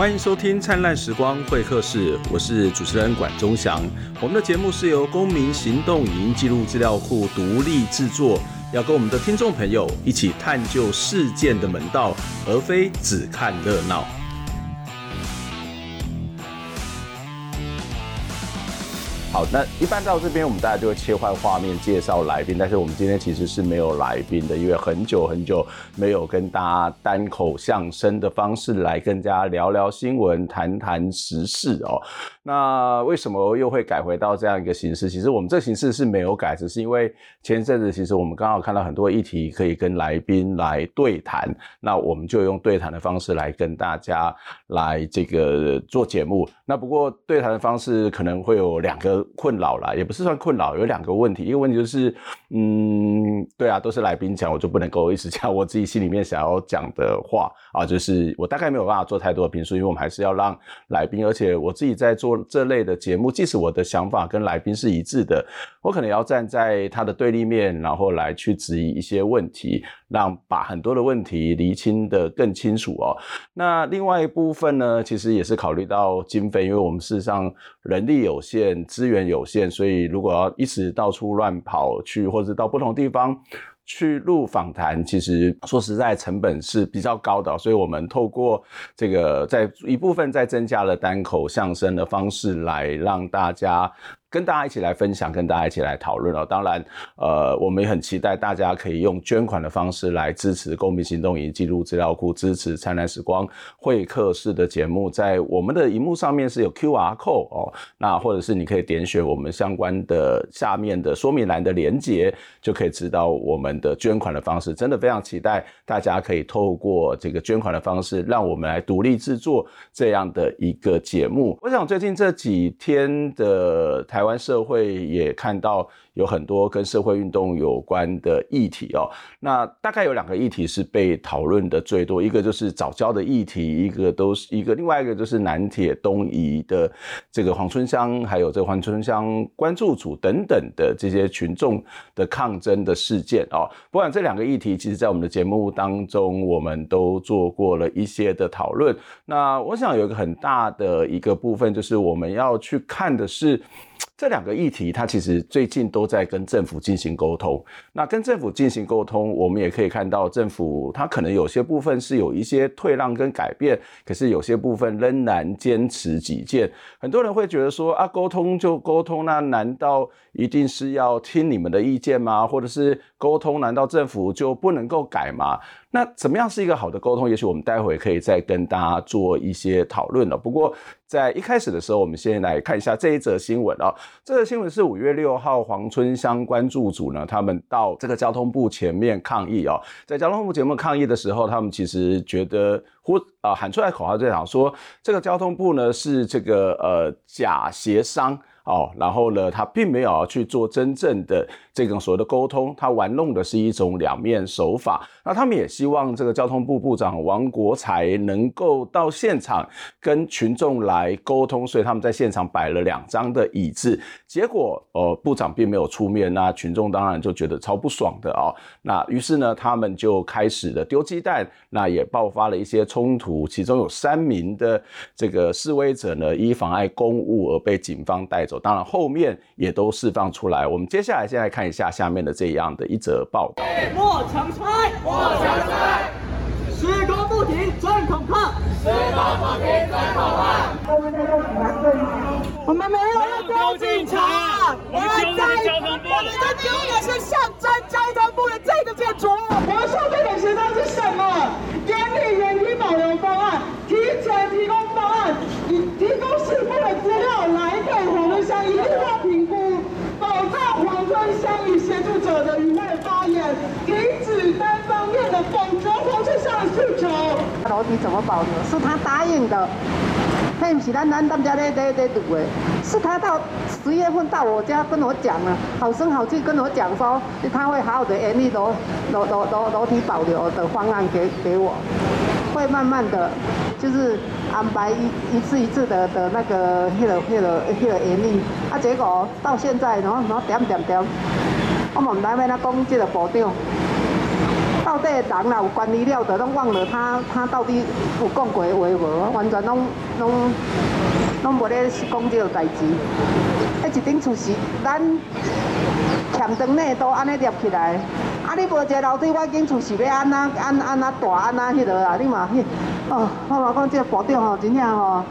欢迎收听《灿烂时光会客室》，我是主持人管中祥。我们的节目是由公民行动影音记录资料库独立制作，要跟我们的听众朋友一起探究事件的门道，而非只看热闹。那一般到这边，我们大家就会切换画面介绍来宾。但是我们今天其实是没有来宾的，因为很久很久没有跟大家单口相声的方式来跟大家聊聊新闻、谈谈时事哦。那为什么又会改回到这样一个形式？其实我们这形式是没有改，只是因为前一阵子其实我们刚好看到很多议题可以跟来宾来对谈，那我们就用对谈的方式来跟大家来这个做节目。那不过对谈的方式可能会有两个。困扰啦，也不是算困扰，有两个问题。一个问题就是，嗯，对啊，都是来宾讲，我就不能够一直讲我自己心里面想要讲的话啊。就是我大概没有办法做太多的评述，因为我们还是要让来宾，而且我自己在做这类的节目，即使我的想法跟来宾是一致的，我可能要站在他的对立面，然后来去质疑一些问题，让把很多的问题厘清的更清楚哦。那另外一部分呢，其实也是考虑到经费，因为我们事实上人力有限，资源源有限，所以如果要一直到处乱跑去，或者到不同地方去录访谈，其实说实在成本是比较高的，所以我们透过这个在一部分在增加了单口相声的方式来让大家。跟大家一起来分享，跟大家一起来讨论哦。当然，呃，我们也很期待大家可以用捐款的方式来支持公民行动影音记录资料库，支持灿烂时光会客室的节目。在我们的荧幕上面是有 QR code 哦，那或者是你可以点选我们相关的下面的说明栏的连接，就可以知道我们的捐款的方式。真的非常期待大家可以透过这个捐款的方式，让我们来独立制作这样的一个节目。我想最近这几天的台。台湾社会也看到有很多跟社会运动有关的议题哦，那大概有两个议题是被讨论的最多，一个就是早教的议题，一个都是一个，另外一个就是南铁东移的这个黄春香，还有这个黄春香关注组等等的这些群众的抗争的事件哦。不管这两个议题，其实在我们的节目当中，我们都做过了一些的讨论。那我想有一个很大的一个部分，就是我们要去看的是。这两个议题，它其实最近都在跟政府进行沟通。那跟政府进行沟通，我们也可以看到，政府它可能有些部分是有一些退让跟改变，可是有些部分仍然坚持己见。很多人会觉得说啊，沟通就沟通，那难道一定是要听你们的意见吗？或者是沟通，难道政府就不能够改吗？那怎么样是一个好的沟通？也许我们待会可以再跟大家做一些讨论了。不过在一开始的时候，我们先来看一下这一则新闻啊。这则新闻是五月六号黄春香关注组呢，他们到这个交通部前面抗议哦。在交通部前面抗议的时候，他们其实觉得或啊喊出来口号就讲说，这个交通部呢是这个呃假协商。哦，然后呢，他并没有去做真正的这种所谓的沟通，他玩弄的是一种两面手法。那他们也希望这个交通部部长王国材能够到现场跟群众来沟通，所以他们在现场摆了两张的椅子。结果，呃，部长并没有出面，那群众当然就觉得超不爽的哦。那于是呢，他们就开始了丢鸡蛋，那也爆发了一些冲突，其中有三名的这个示威者呢，因妨碍公务而被警方带走。当然，后面也都释放出来。我们接下来先来看一下下面的这样的一则报道。莫强拆，莫强拆，施工不停，真恐怕。施工不停，真恐怕。我们没有要丢警察，我们在，我们在丢的是象征交通部的这个建筑物。我们说这个协商是什么？严厉原地保留方案，提前提供方案，以提供事故的资料来给黄春香一定要评估，保障黄春香与协助者的愉快发言，停止单方面的否则黄春香的诉求。楼梯怎么保留？是他答应的。嘿，不是咱咱咱家在在在堵诶，是他到十月份到我家跟我讲了，好声好气跟我讲说，他会好好的严厉楼楼楼楼楼梯保留的方案给给我，会慢慢的，就是安排一一次一次的的那个那个那个那个严厉，啊，结果到现在然后然后点点点，我们来为他讲这个保障。到底人啦有管理了的，都忘了他他到底有讲过话无，完全拢拢拢无咧讲这个代志。迄一顶厝是咱欠长呢都安尼立起来，啊你无一个楼梯，我顶厝是要安那安安那大安那迄落啊，你嘛迄哦，我嘛讲这个部长吼，真正吼，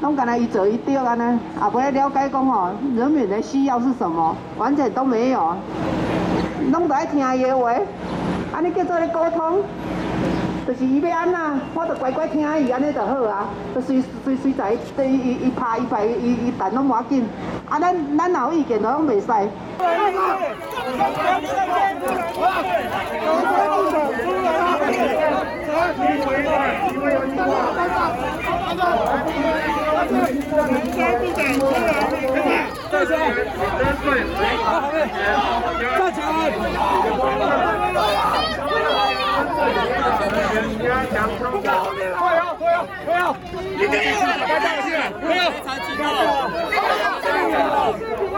拢干那一做一丢安尼，也不会了解讲吼人民的需要是什么，完全都没有，拢在听伊的话。安尼叫做咧沟通，就是伊要安那，我着乖乖听伊安尼就好啊。就随随随在对伊伊拍伊拍伊伊弹拢无要紧。啊，咱咱若有意见，拢袂使。加油！加油！加油！加油！加油！加油！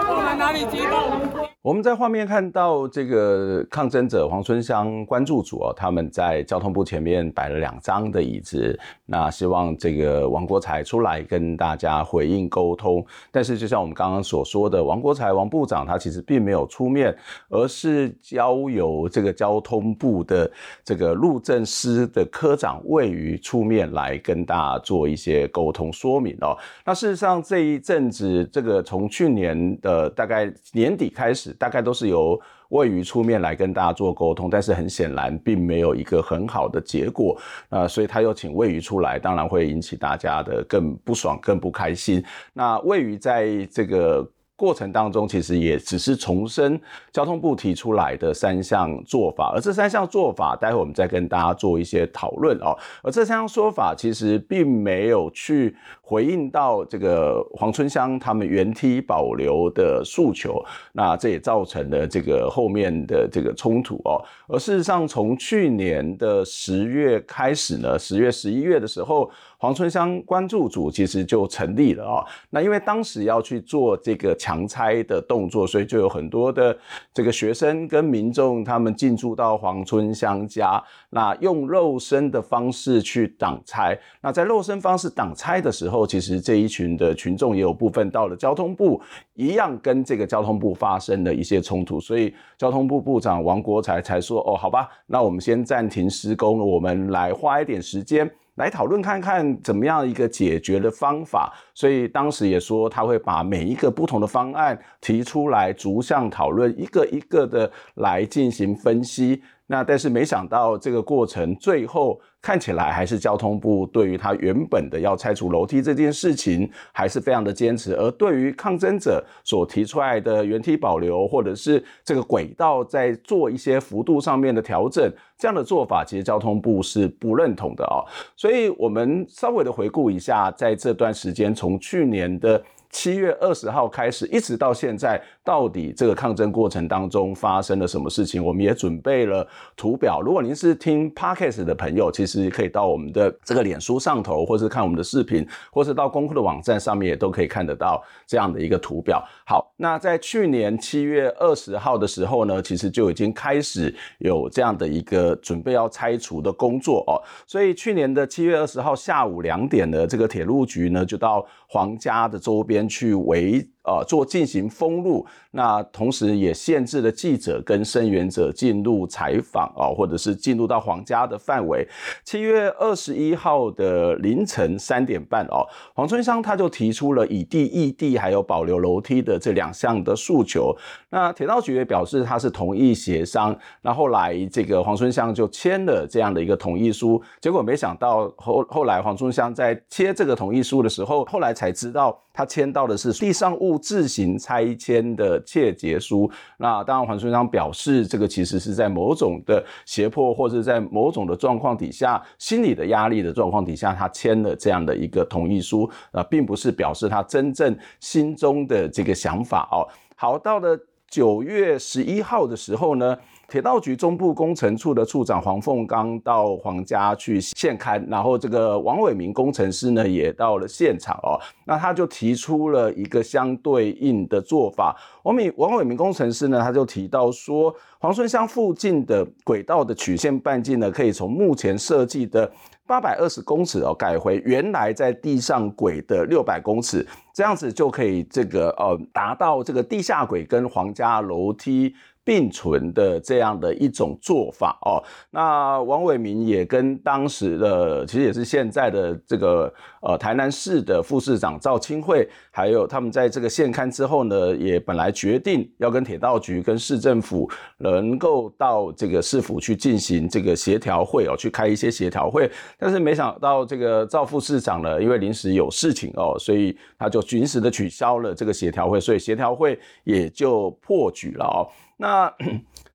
我们在画面看到这个抗争者黄春香关注组哦，他们在交通部前面摆了两张的椅子，那希望这个王国材出来跟大家回应沟通。但是就像我们刚刚所说的，王国材王部长他其实并没有出面，而是交由这个交通部的这个路政司的科长魏瑜出面来跟大家做一些沟通说明哦。那事实上这一阵子，这个从去年的呃大概年底开始。大概都是由位于出面来跟大家做沟通，但是很显然并没有一个很好的结果，那所以他又请位于出来，当然会引起大家的更不爽、更不开心。那位于在这个。过程当中，其实也只是重申交通部提出来的三项做法，而这三项做法，待会我们再跟大家做一些讨论哦。而这三项说法，其实并没有去回应到这个黄春香他们原梯保留的诉求，那这也造成了这个后面的这个冲突哦。而事实上，从去年的十月开始呢，十月、十一月的时候。黄春香关注组其实就成立了啊，那因为当时要去做这个强拆的动作，所以就有很多的这个学生跟民众他们进驻到黄春香家，那用肉身的方式去挡拆。那在肉身方式挡拆的时候，其实这一群的群众也有部分到了交通部，一样跟这个交通部发生了一些冲突，所以交通部部长王国材才说：“哦，好吧，那我们先暂停施工，我们来花一点时间。”来讨论看看怎么样一个解决的方法，所以当时也说他会把每一个不同的方案提出来，逐项讨论，一个一个的来进行分析。那但是没想到这个过程最后看起来还是交通部对于他原本的要拆除楼梯这件事情还是非常的坚持，而对于抗争者所提出来的原梯保留或者是这个轨道在做一些幅度上面的调整，这样的做法其实交通部是不认同的啊。所以我们稍微的回顾一下，在这段时间从去年的。七月二十号开始，一直到现在，到底这个抗争过程当中发生了什么事情？我们也准备了图表。如果您是听 Podcast 的朋友，其实可以到我们的这个脸书上头，或是看我们的视频，或是到公库的网站上面，也都可以看得到这样的一个图表。好，那在去年七月二十号的时候呢，其实就已经开始有这样的一个准备要拆除的工作哦。所以去年的七月二十号下午两点呢，这个铁路局呢就到黄家的周边。去围呃做进行封路，那同时也限制了记者跟声援者进入采访啊，或者是进入到黄家的范围。七月二十一号的凌晨三点半哦，黄春香他就提出了以地易地，还有保留楼梯的这两项的诉求。那铁道局也表示他是同意协商，那后来这个黄春香就签了这样的一个同意书。结果没想到后后来黄春香在签这个同意书的时候，后来才知道他签到的是地上物自行拆迁的切结书。那当然，黄春章表示，这个其实是在某种的胁迫，或者在某种的状况底下，心理的压力的状况底下，他签了这样的一个同意书，呃，并不是表示他真正心中的这个想法哦。好，到了九月十一号的时候呢。铁道局中部工程处的处长黄凤刚到黄家去现勘，然后这个王伟明工程师呢也到了现场哦，那他就提出了一个相对应的做法。王伟王伟明工程师呢，他就提到说，黄春乡附近的轨道的曲线半径呢，可以从目前设计的八百二十公尺哦，改回原来在地上轨的六百公尺，这样子就可以这个呃达到这个地下轨跟皇家楼梯并存的这样的一种做法哦，那王伟明也跟当时的，其实也是现在的这个呃台南市的副市长赵清惠，还有他们在这个现勘之后呢，也本来决定要跟铁道局跟市政府能够到这个市府去进行这个协调会哦，去开一些协调会，但是没想到这个赵副市长呢，因为临时有事情哦，所以他就临时的取消了这个协调会，所以协调会也就破局了哦。那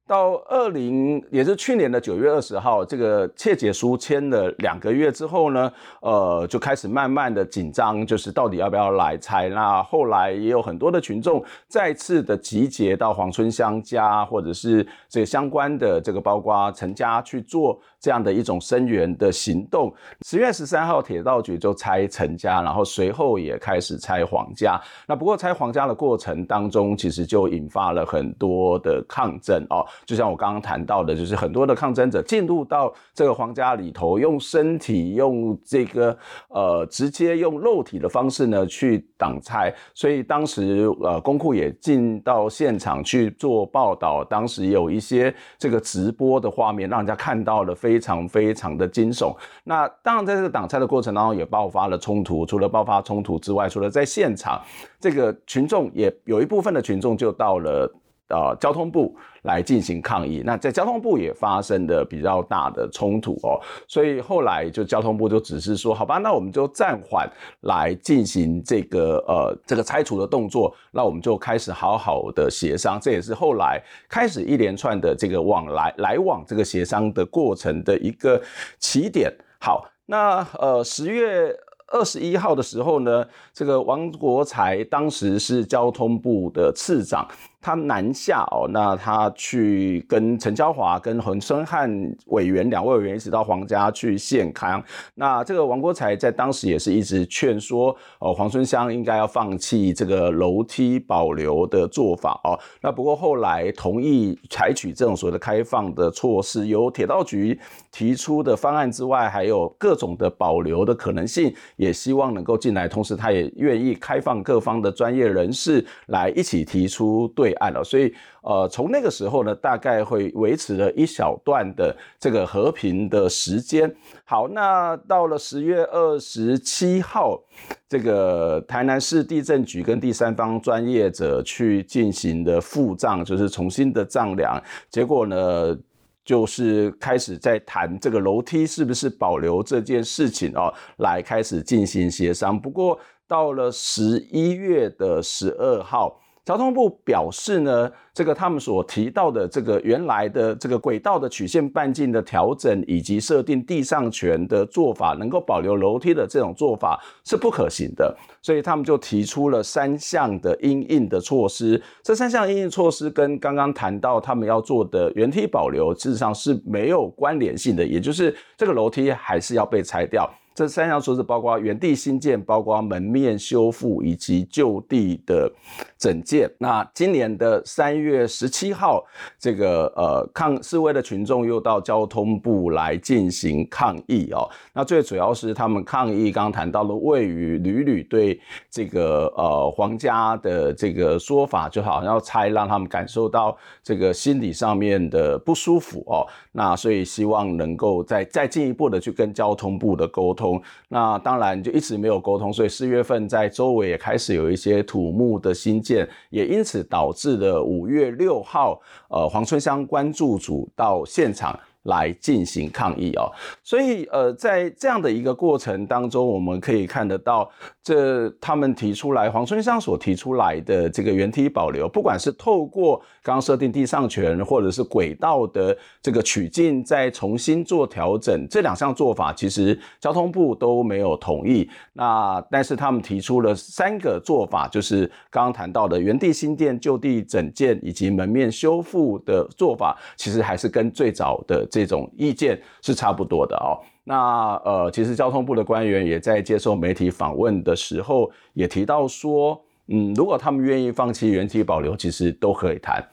到二零也是去年的九月二十号，这个切结书签了两个月之后呢，呃，就开始慢慢的紧张，就是到底要不要来拆。那后来也有很多的群众再次的集结到黄春香家，或者是这个相关的这个包括陈家去做这样的一种声援的行动。十月十三号，铁道局就拆陈家，然后随后也开始拆黄家。那不过拆黄家的过程当中，其实就引发了很多的抗争哦。就像我刚刚谈到的，就是很多的抗争者进入到这个皇家里头，用身体、用这个呃直接用肉体的方式呢去挡拆，所以当时呃公库也进到现场去做报道，当时有一些这个直播的画面，让人家看到了非常非常的惊悚。那当然在这个挡拆的过程当中也爆发了冲突，除了爆发冲突之外，除了在现场这个群众也有一部分的群众就到了。呃，交通部来进行抗议，那在交通部也发生的比较大的冲突哦，所以后来就交通部就只是说，好吧，那我们就暂缓来进行这个呃这个拆除的动作，那我们就开始好好的协商，这也是后来开始一连串的这个往来来往这个协商的过程的一个起点。好，那呃十月。二十一号的时候呢，这个王国材当时是交通部的次长，他南下哦，那他去跟陈椒华、跟洪申翰委员两位委员一起到黄家去献康。那这个王国材在当时也是一直劝说哦，黄春香应该要放弃这个楼梯保留的做法哦。那不过后来同意采取这种所谓的开放的措施，由铁道局提出的方案之外，还有各种的保留的可能性。也希望能够进来，同时他也愿意开放各方的专业人士来一起提出对案了。所以，呃，从那个时候呢，大概会维持了一小段的这个和平的时间。好，那到了十月二十七号，这个台南市地震局跟第三方专业者去进行的复丈，就是重新的丈量，结果呢，就是开始在谈这个楼梯是不是保留这件事情哦，来开始进行协商。不过到了十一月的十二号。交通部表示呢，这个他们所提到的这个原来的这个轨道的曲线半径的调整，以及设定地上权的做法，能够保留楼梯的这种做法是不可行的，所以他们就提出了三项的因应的措施。这三项因应措施跟刚刚谈到他们要做的原梯保留，事实上是没有关联性的，也就是这个楼梯还是要被拆掉。这三项措施包括原地新建、包括门面修复以及就地的整建。那今年的三月十七号，这个呃抗示威的群众又到交通部来进行抗议哦。那最主要是他们抗议，刚刚谈到了位于屡屡对这个呃皇家的这个说法，就好像要拆，让他们感受到这个心理上面的不舒服哦。那所以希望能够再再进一步的去跟交通部的沟通。那当然就一直没有沟通，所以四月份在周围也开始有一些土木的新建，也因此导致了五月六号，呃，黄春香关注组到现场来进行抗议哦。所以呃，在这样的一个过程当中，我们可以看得到，这他们提出来，黄春香所提出来的这个原梯保留，不管是透过刚设定地上权，或者是轨道的这个取径，再重新做调整，这两项做法其实交通部都没有同意。那但是他们提出了三个做法，就是刚刚谈到的原地新店、就地整建以及门面修复的做法，其实还是跟最早的这这种意见是差不多的哦。那呃，其实交通部的官员也在接受媒体访问的时候也提到说，嗯，如果他们愿意放弃原地保留，其实都可以谈。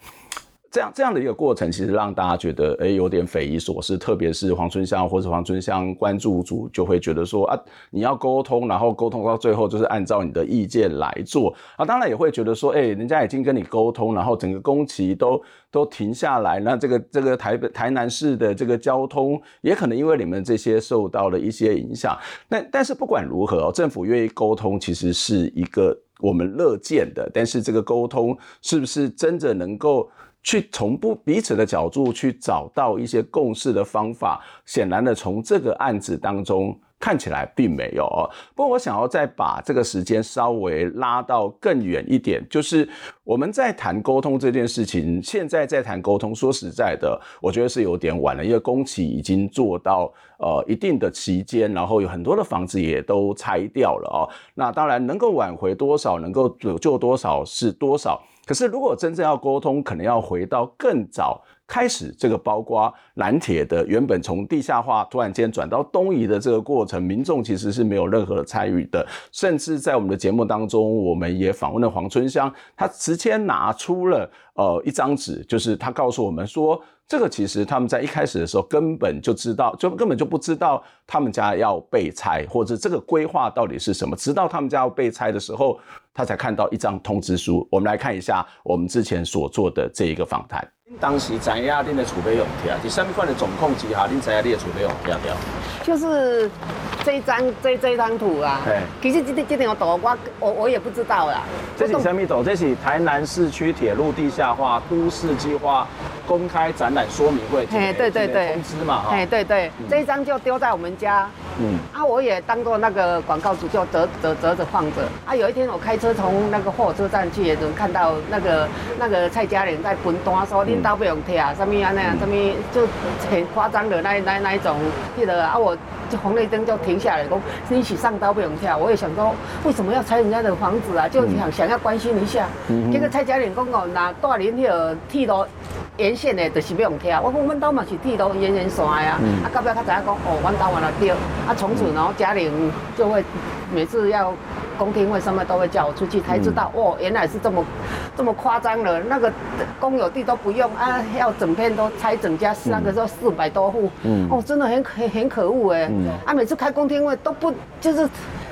这样这样的一个过程，其实让大家觉得，诶，有点匪夷所思。特别是黄春香或者黄春香关注组就会觉得说，啊，你要沟通，然后沟通到最后就是按照你的意见来做啊。当然也会觉得说，诶，人家已经跟你沟通，然后整个工期都都停下来，那这个这个台北台南市的这个交通也可能因为你们这些受到了一些影响。但但是不管如何，政府愿意沟通，其实是一个我们乐见的。但是这个沟通是不是真的能够？去从不彼此的角度去找到一些共识的方法，显然的从这个案子当中看起来并没有哦。不过我想要再把这个时间稍微拉到更远一点，就是我们在谈沟通这件事情，现在在谈沟通，说实在的，我觉得是有点晚了，因为工期已经做到呃一定的期间，然后有很多的房子也都拆掉了哦。那当然能够挽回多少，能够拯救多少是多少。可是，如果真正要沟通，可能要回到更早开始，这个包括南铁的原本从地下化突然间转到东移的这个过程，民众其实是没有任何的参与的。甚至在我们的节目当中，我们也访问了黄春香，他直接拿出了呃一张纸，就是他告诉我们说。这个其实他们在一开始的时候根本就知道，就根本就不知道他们家要被拆，或者这个规划到底是什么。直到他们家要被拆的时候，他才看到一张通知书。我们来看一下我们之前所做的这一个访谈。当时知影恁的储备用掉，第三块的总控之下，恁知影你的储备用掉掉？就是这一张这这张图啊。对。其实这这这张图我我我也不知道啦。这是什么图？这是台南市区铁路地下化都市计划。公开展览说明会，哎，对对对，通知嘛，哈，哎，对对，嗯、这一张就丢在我们家，嗯，啊，我也当做那个广告主，就折折折着放着。啊，有一天我开车从那个火车站去，也能看到那个那个蔡家人在分单，说恁刀不用贴啊，什么啊那样，什么就很夸张的那那那一种，记得啊，我就红绿灯就停下来，说你一起上刀不用跳。我也想说，为什么要拆人家的房子啊？就想想要关心一下。嗯，结果蔡家玲讲哦，那大连那个铁路。沿线的就是不用跳，我讲阮兜嘛是铁路沿线线呀，嗯、啊，到尾他知影讲哦，阮兜完了掉，啊，从此然后家玲就会每次要公听会什么都会叫我出去，才知道、嗯、哦，原来是这么这么夸张了，那个公有地都不用啊，要整片都拆整家，那个时候四百多户，嗯，哦，真的很很很可恶哎，嗯、啊，每次开公听会都不就是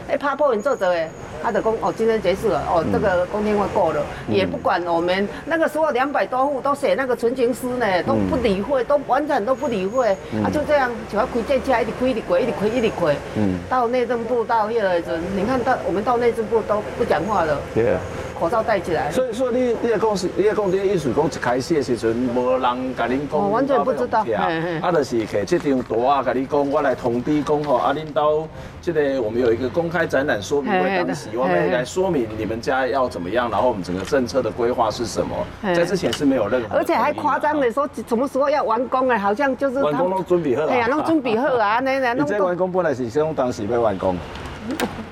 哎怕破人做者哎。他的公哦，今天结束了哦，这个公听会过了，嗯、也不管我们那个时候两百多户都写那个纯情诗呢，都不理会，都完全都不理会，嗯、啊就这样就要开这家一直开一直亏一直亏一直亏，嗯，到内政部到那个你看到我们到内政部都不讲话了，对啊。口罩戴起来。所以说你你的公司，你的公司意思讲一开始的时阵，无人甲恁讲。我完全不知道。啊，就是摕这张图啊，甲你讲，我来通知讲吼，啊，恁到这个我们有一个公开展览说明会，当时我们来说明你们家要怎么样，然后我们整个政策的规划是什么，在之前是没有任何。而且还夸张的说，什么时候要完工哎，好像就是。完工拢准备好。哎呀，拢准备好啊，那那那。这完工本来是想当时要完工。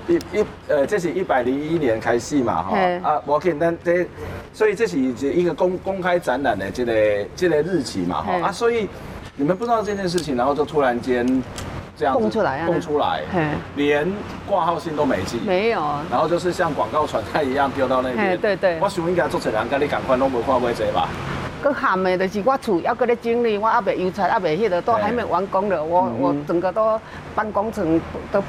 一一呃，这是一百零一年开始嘛，哈。啊，我简单这，所以这是一个公公开展览的这个这个日期嘛，哈。啊，所以你们不知道这件事情，然后就突然间这样蹦出来，蹦出来，连挂号信都没寄，没有，然后就是像广告传单一样丢到那边，对对，我想应该做成人，跟你赶快弄不看不这吧。搁喊的，就是我厝要搁咧整理，我还袂油漆，还袂迄个都还没完工的，我我整个都办工程都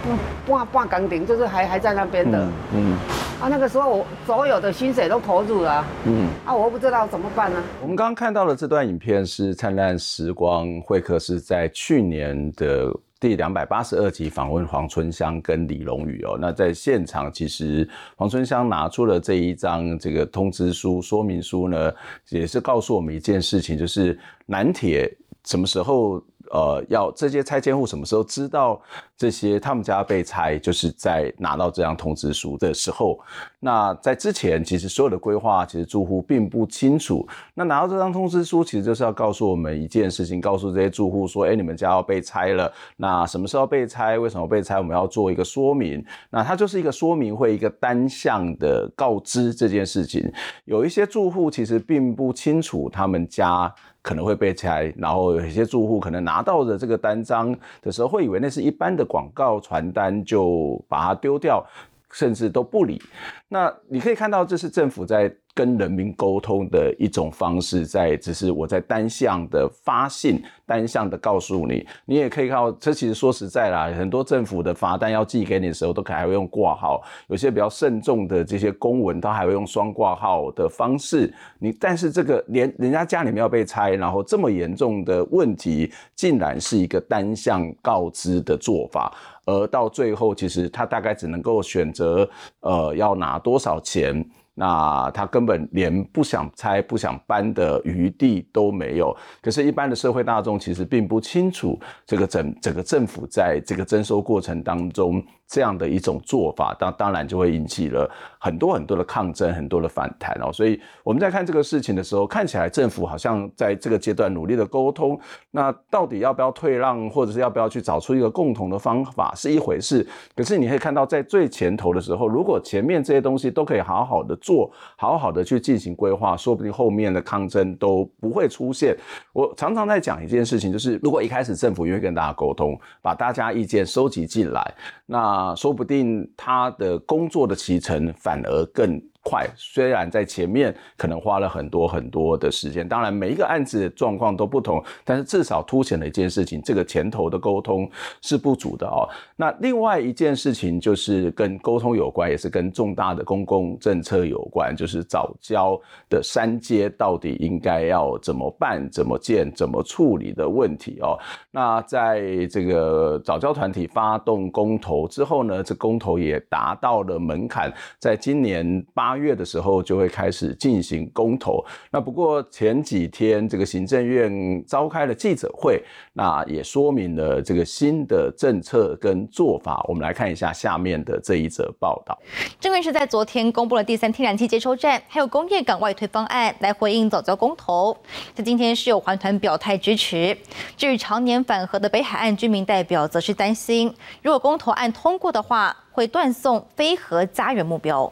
半半半工程，就是还还在那边的。嗯。啊，那个时候我所有的薪水都投入了。嗯。啊，我不知道怎么办呢？我们刚刚看到的这段影片是灿烂时光会客室在去年的。第两百八十二集访问黄春香跟李龙宇哦，那在现场其实黄春香拿出了这一张这个通知书说明书呢，也是告诉我们一件事情，就是南铁什么时候呃，要这些拆迁户什么时候知道这些他们家被拆，就是在拿到这张通知书的时候。那在之前，其实所有的规划，其实住户并不清楚。那拿到这张通知书，其实就是要告诉我们一件事情，告诉这些住户说：哎，你们家要被拆了。那什么时候被拆？为什么被拆？我们要做一个说明。那它就是一个说明会，一个单向的告知这件事情。有一些住户其实并不清楚他们家。可能会被拆，然后有些住户可能拿到的这个单张的时候，会以为那是一般的广告传单，就把它丢掉，甚至都不理。那你可以看到，这是政府在。跟人民沟通的一种方式，在只是我在单向的发信，单向的告诉你，你也可以看到，这其实说实在啦，很多政府的罚单要寄给你的时候，都可能还会用挂号，有些比较慎重的这些公文，它还会用双挂号的方式。你但是这个连人家家里面要被拆，然后这么严重的问题，竟然是一个单向告知的做法，而到最后，其实他大概只能够选择，呃，要拿多少钱。那他根本连不想拆、不想搬的余地都没有。可是，一般的社会大众其实并不清楚这个整整个政府在这个征收过程当中。这样的一种做法，当当然就会引起了很多很多的抗争，很多的反弹哦。所以我们在看这个事情的时候，看起来政府好像在这个阶段努力的沟通，那到底要不要退让，或者是要不要去找出一个共同的方法是一回事。可是你可以看到，在最前头的时候，如果前面这些东西都可以好好的做，好好的去进行规划，说不定后面的抗争都不会出现。我常常在讲一件事情，就是如果一开始政府愿意跟大家沟通，把大家意见收集进来，那啊，说不定他的工作的期程反而更快，虽然在前面可能花了很多很多的时间，当然每一个案子的状况都不同，但是至少凸显了一件事情，这个前头的沟通是不足的哦。那另外一件事情就是跟沟通有关，也是跟重大的公共政策有关，就是早教的三阶到底应该要怎么办、怎么建、怎么处理的问题哦。那在这个早教团体发动公投之后呢，这公投也达到了门槛，在今年八。八月的时候就会开始进行公投。那不过前几天这个行政院召开了记者会，那也说明了这个新的政策跟做法。我们来看一下下面的这一则报道。政院是在昨天公布了第三天然气接收站还有工业港外推方案来回应早教公投。在今天是有环团表态支持。至于常年反核的北海岸居民代表则是担心，如果公投案通过的话，会断送非核家园目标。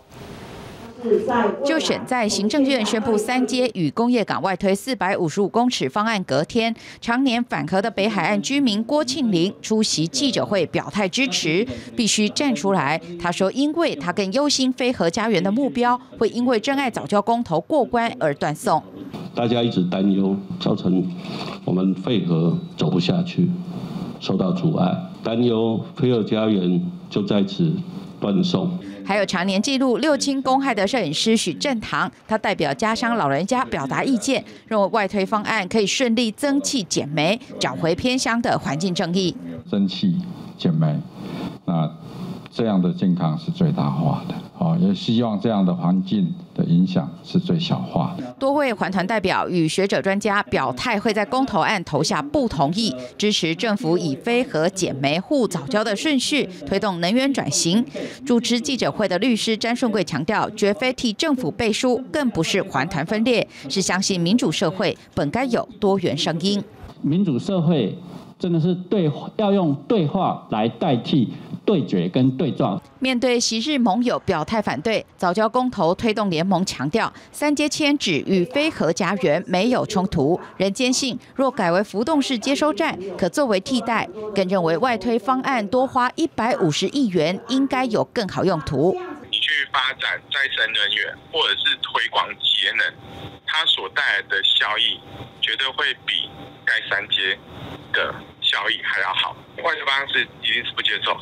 就选在行政院宣布三阶与工业港外推四百五十五公尺方案隔天，常年反核的北海岸居民郭庆林出席记者会表态支持，必须站出来。他说，因为他更忧心非核家园的目标会因为真爱早教公投过关而断送。大家一直担忧，造成我们废核走不下去，受到阻碍，担忧非核家园就在此断送。还有常年记录六亲公害的摄影师许正堂，他代表家乡老人家表达意见，认为外推方案可以顺利增气减煤，找回偏乡的环境正义。增气减煤，那这样的健康是最大化的。哦，也希望这样的环境的影响是最小化的。多位环团代表与学者专家表态，会在公投案投下不同意，支持政府以非核减煤护早交的顺序推动能源转型。主持记者会的律师詹顺贵强调，绝非替政府背书，更不是环团分裂，是相信民主社会本该有多元声音。民主社会真的是对，要用对话来代替。对决跟对撞。面对昔日盟友表态反对早教公投推动联盟强调，三阶迁址与非核家园没有冲突，仍坚信若改为浮动式接收站可作为替代，更认为外推方案多花一百五十亿元应该有更好用途。你去发展再生能源或者是推广节能，它所带来的效益绝对会比盖三阶的。效益还要好，外推方式一定是不接受。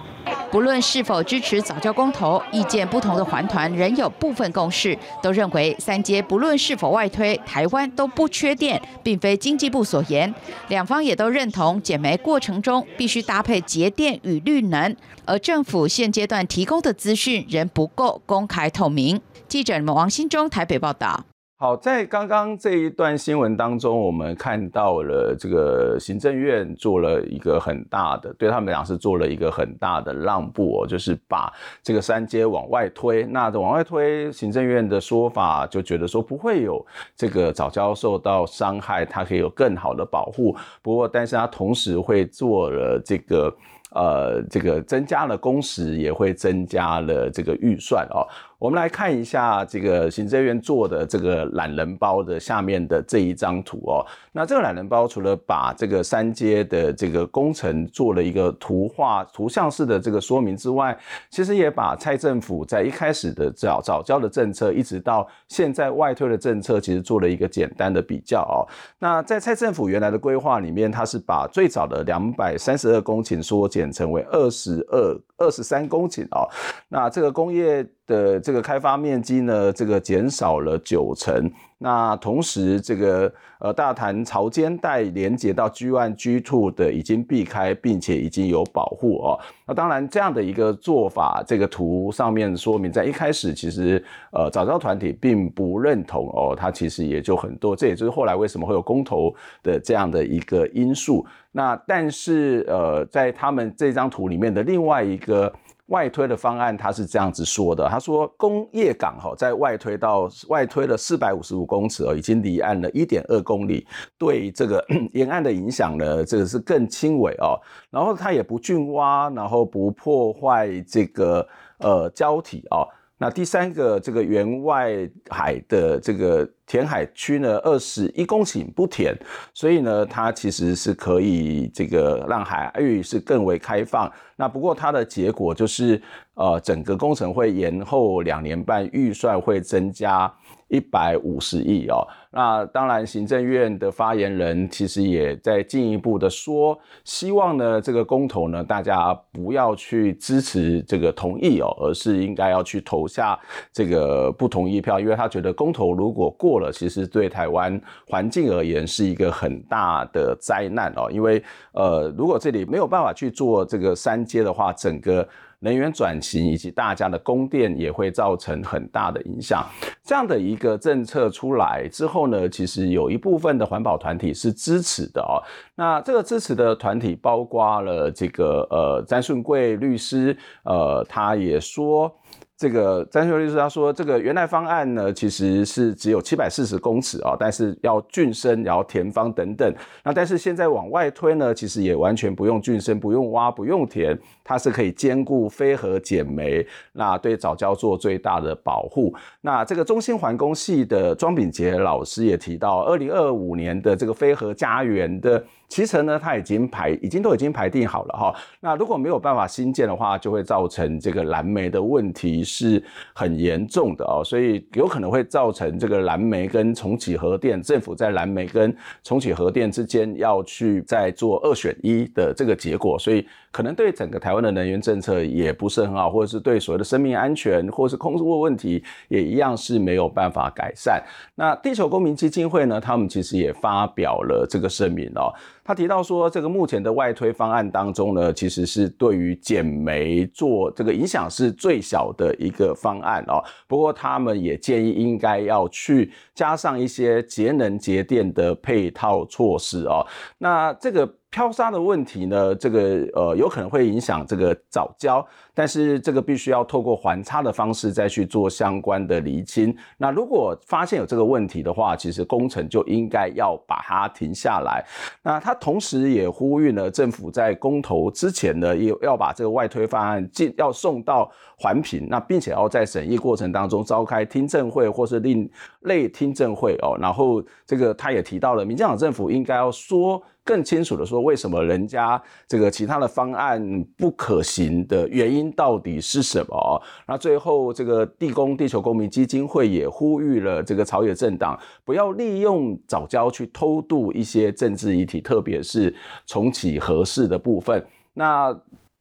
不论是否支持早教公投，意见不同的环团仍有部分共识，都认为三阶不论是否外推，台湾都不缺电，并非经济部所言。两方也都认同减煤过程中必须搭配节电与绿能，而政府现阶段提供的资讯仍不够公开透明。记者王新忠台北报道。好，在刚刚这一段新闻当中，我们看到了这个行政院做了一个很大的，对他们俩是做了一个很大的让步哦，就是把这个三阶往外推。那往外推，行政院的说法就觉得说不会有这个早教受到伤害，它可以有更好的保护。不过，但是它同时会做了这个。呃，这个增加了工时，也会增加了这个预算哦。我们来看一下这个行政院做的这个懒人包的下面的这一张图哦。那这个懒人包除了把这个三阶的这个工程做了一个图画、图像式的这个说明之外，其实也把蔡政府在一开始的早早教的政策，一直到现在外推的政策，其实做了一个简单的比较哦。那在蔡政府原来的规划里面，它是把最早的两百三十二公顷缩减成为二十二。二十三公顷哦，那这个工业的这个开发面积呢，这个减少了九成。那同时，这个呃大潭潮间带连接到 G One、G Two 的已经避开，并且已经有保护哦。那当然，这样的一个做法，这个图上面说明，在一开始其实呃早教团体并不认同哦，它其实也就很多，这也就是后来为什么会有公投的这样的一个因素。那但是呃，在他们这张图里面的另外一个。外推的方案，他是这样子说的：他说，工业港哈在外推到外推了四百五十五公尺哦，已经离岸了一点二公里，对这个 沿岸的影响呢，这个是更轻微哦。然后它也不浚挖，然后不破坏这个呃礁体哦。那第三个这个员外海的这个填海区呢，二十一公顷不填，所以呢，它其实是可以这个让海域是更为开放。那不过它的结果就是，呃，整个工程会延后两年半，预算会增加。一百五十亿哦，那当然，行政院的发言人其实也在进一步的说，希望呢这个公投呢，大家不要去支持这个同意哦，而是应该要去投下这个不同意票，因为他觉得公投如果过了，其实对台湾环境而言是一个很大的灾难哦，因为呃，如果这里没有办法去做这个三阶的话，整个。能源转型以及大家的供电也会造成很大的影响。这样的一个政策出来之后呢，其实有一部分的环保团体是支持的哦。那这个支持的团体包括了这个呃詹顺贵律师，呃，他也说。这个詹秀律师他说，这个原来方案呢，其实是只有七百四十公尺啊，但是要浚深，然后填方等等。那但是现在往外推呢，其实也完全不用浚深，不用挖，不用填，它是可以兼顾非核减煤，那对早教做最大的保护。那这个中心环工系的庄秉杰老师也提到，二零二五年的这个非核家园的。其实呢，它已经排，已经都已经排定好了哈。那如果没有办法新建的话，就会造成这个蓝莓的问题是很严重的哦，所以有可能会造成这个蓝莓跟重启核电，政府在蓝莓跟重启核电之间要去再做二选一的这个结果，所以可能对整个台湾的能源政策也不是很好，或者是对所谓的生命安全或是空污问题也一样是没有办法改善。那地球公民基金会呢，他们其实也发表了这个声明哦。他提到说，这个目前的外推方案当中呢，其实是对于减煤做这个影响是最小的一个方案哦。不过他们也建议应该要去加上一些节能节电的配套措施哦。那这个。漂沙的问题呢，这个呃有可能会影响这个藻礁，但是这个必须要透过环差的方式再去做相关的厘清。那如果发现有这个问题的话，其实工程就应该要把它停下来。那他同时也呼吁呢，政府在公投之前呢，也要把这个外推方案进要送到环评，那并且要在审议过程当中召开听证会或是另类听证会哦。然后这个他也提到了，民进党政府应该要说。更清楚的说，为什么人家这个其他的方案不可行的原因到底是什么？那最后，这个地公地球公民基金会也呼吁了这个朝野政党不要利用早教去偷渡一些政治议题，特别是重启合适的部分。那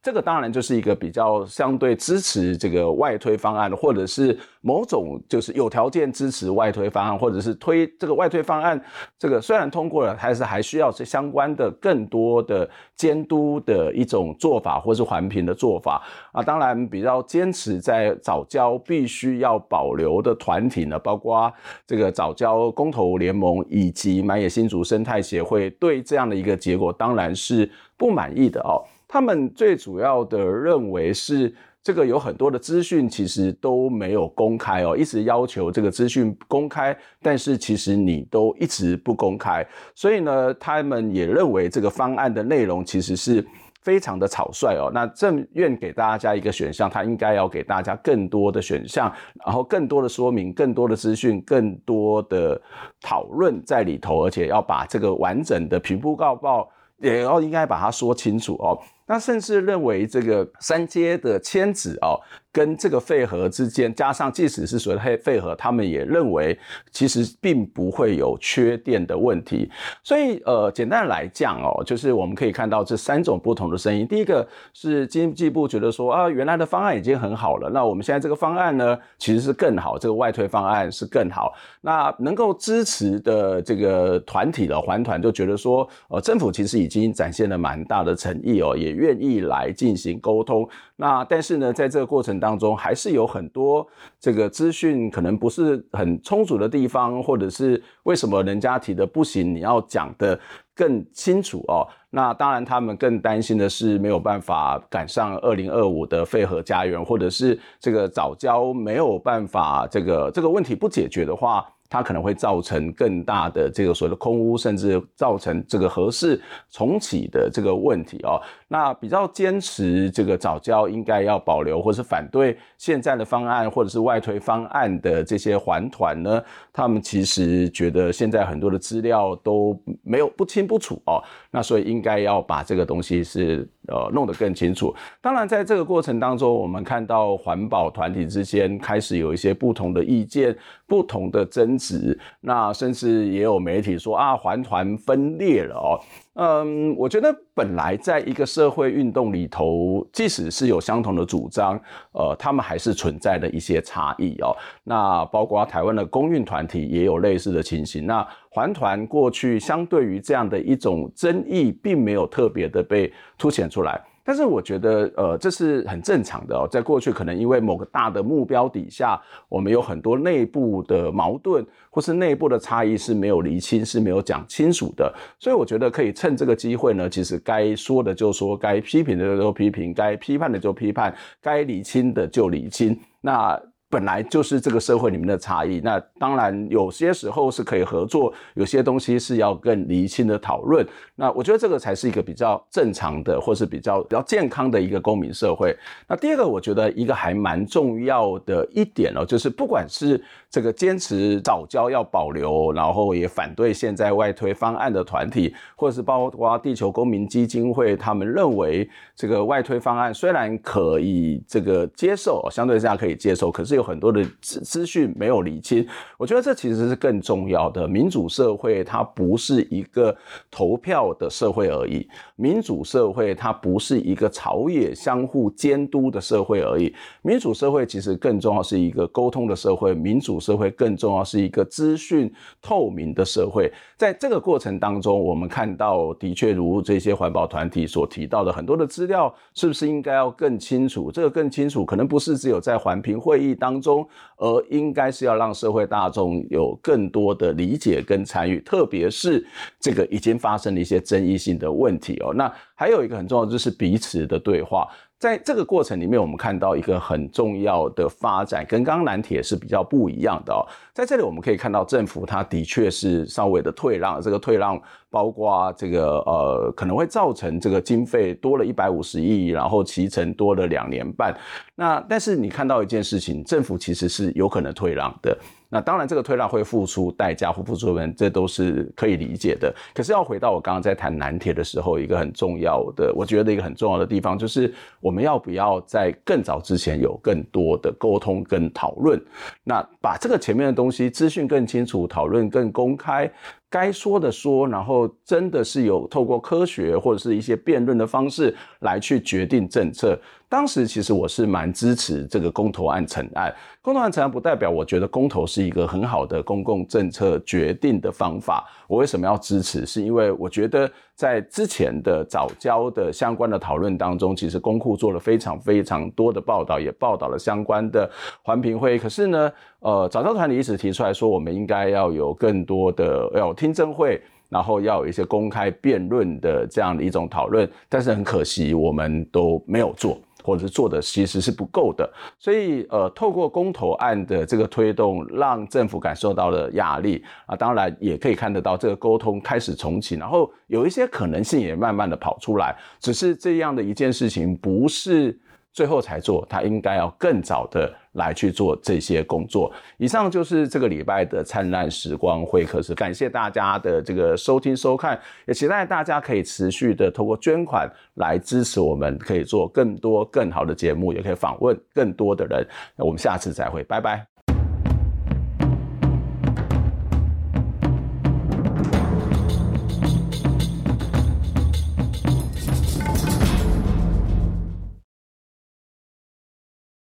这个当然就是一个比较相对支持这个外推方案，或者是某种就是有条件支持外推方案，或者是推这个外推方案，这个虽然通过了，还是还需要这相关的更多的监督的一种做法，或是环评的做法啊。当然，比较坚持在早教必须要保留的团体呢，包括这个早教公投联盟以及满野新竹生态协会，对这样的一个结果当然是不满意的哦。他们最主要的认为是这个有很多的资讯其实都没有公开哦，一直要求这个资讯公开，但是其实你都一直不公开，所以呢，他们也认为这个方案的内容其实是非常的草率哦。那政院给大家一个选项，他应该要给大家更多的选项，然后更多的说明，更多的资讯，更多的讨论在里头，而且要把这个完整的评估告报也要应该把它说清楚哦。那甚至认为这个三阶的迁址哦，跟这个废核之间，加上即使是所谓的废核，他们也认为其实并不会有缺电的问题。所以呃，简单来讲哦，就是我们可以看到这三种不同的声音。第一个是经济部觉得说啊，原来的方案已经很好了，那我们现在这个方案呢，其实是更好，这个外推方案是更好。那能够支持的这个团体的环团就觉得说，呃，政府其实已经展现了蛮大的诚意哦，也。愿意来进行沟通，那但是呢，在这个过程当中，还是有很多这个资讯可能不是很充足的地方，或者是为什么人家提的不行，你要讲得更清楚哦。那当然，他们更担心的是没有办法赶上二零二五的废核家园，或者是这个早教没有办法这个这个问题不解决的话。它可能会造成更大的这个所谓的空屋，甚至造成这个核四重启的这个问题哦。那比较坚持这个早教应该要保留，或是反对现在的方案，或者是外推方案的这些环团呢，他们其实觉得现在很多的资料都没有不清不楚哦。那所以应该要把这个东西是呃弄得更清楚。当然，在这个过程当中，我们看到环保团体之间开始有一些不同的意见、不同的争执。那甚至也有媒体说啊，环团分裂了哦。嗯，我觉得本来在一个社会运动里头，即使是有相同的主张，呃，他们还是存在的一些差异哦。那包括台湾的公运团体也有类似的情形。那环团过去相对于这样的一种争议，并没有特别的被凸显出来。但是我觉得，呃，这是很正常的哦。在过去，可能因为某个大的目标底下，我们有很多内部的矛盾，或是内部的差异是没有厘清，是没有讲清楚的。所以我觉得可以趁这个机会呢，其实该说的就说，该批评的就批评，该批判的就批判，该厘清的就厘清。那。本来就是这个社会里面的差异，那当然有些时候是可以合作，有些东西是要更理性的讨论。那我觉得这个才是一个比较正常的，或是比较比较健康的一个公民社会。那第二个，我觉得一个还蛮重要的一点哦，就是不管是这个坚持早教要保留，然后也反对现在外推方案的团体，或者是包括地球公民基金会，他们认为这个外推方案虽然可以这个接受，相对之下可以接受，可是有很多的资资讯没有理清，我觉得这其实是更重要的。民主社会它不是一个投票的社会而已，民主社会它不是一个朝野相互监督的社会而已。民主社会其实更重要是一个沟通的社会，民主社会更重要是一个资讯透明的社会。在这个过程当中，我们看到的确如这些环保团体所提到的，很多的资料是不是应该要更清楚？这个更清楚，可能不是只有在环评会议当。当中，而应该是要让社会大众有更多的理解跟参与，特别是这个已经发生了一些争议性的问题哦。那还有一个很重要，就是彼此的对话。在这个过程里面，我们看到一个很重要的发展，跟刚刚南铁是比较不一样的哦。在这里，我们可以看到政府它的确是稍微的退让，这个退让包括这个呃可能会造成这个经费多了一百五十亿，然后期程多了两年半。那但是你看到一件事情，政府其实是有可能退让的。那当然，这个推拉会付出代价，或付出人，这都是可以理解的。可是要回到我刚刚在谈南铁的时候，一个很重要的，我觉得一个很重要的地方，就是我们要不要在更早之前有更多的沟通跟讨论，那把这个前面的东西资讯更清楚，讨论更公开。该说的说，然后真的是有透过科学或者是一些辩论的方式来去决定政策。当时其实我是蛮支持这个公投案成案。公投案成案不代表我觉得公投是一个很好的公共政策决定的方法。我为什么要支持？是因为我觉得在之前的早教的相关的讨论当中，其实公库做了非常非常多的报道，也报道了相关的环评会。可是呢，呃，早教团体一直提出来说，我们应该要有更多的要有听证会。然后要有一些公开辩论的这样的一种讨论，但是很可惜，我们都没有做，或者是做的其实是不够的。所以，呃，透过公投案的这个推动，让政府感受到了压力啊，当然也可以看得到这个沟通开始重启，然后有一些可能性也慢慢的跑出来。只是这样的一件事情，不是最后才做，他应该要更早的。来去做这些工作。以上就是这个礼拜的灿烂时光会客室，感谢大家的这个收听收看，也期待大家可以持续的通过捐款来支持我们，可以做更多更好的节目，也可以访问更多的人。那我们下次再会，拜拜。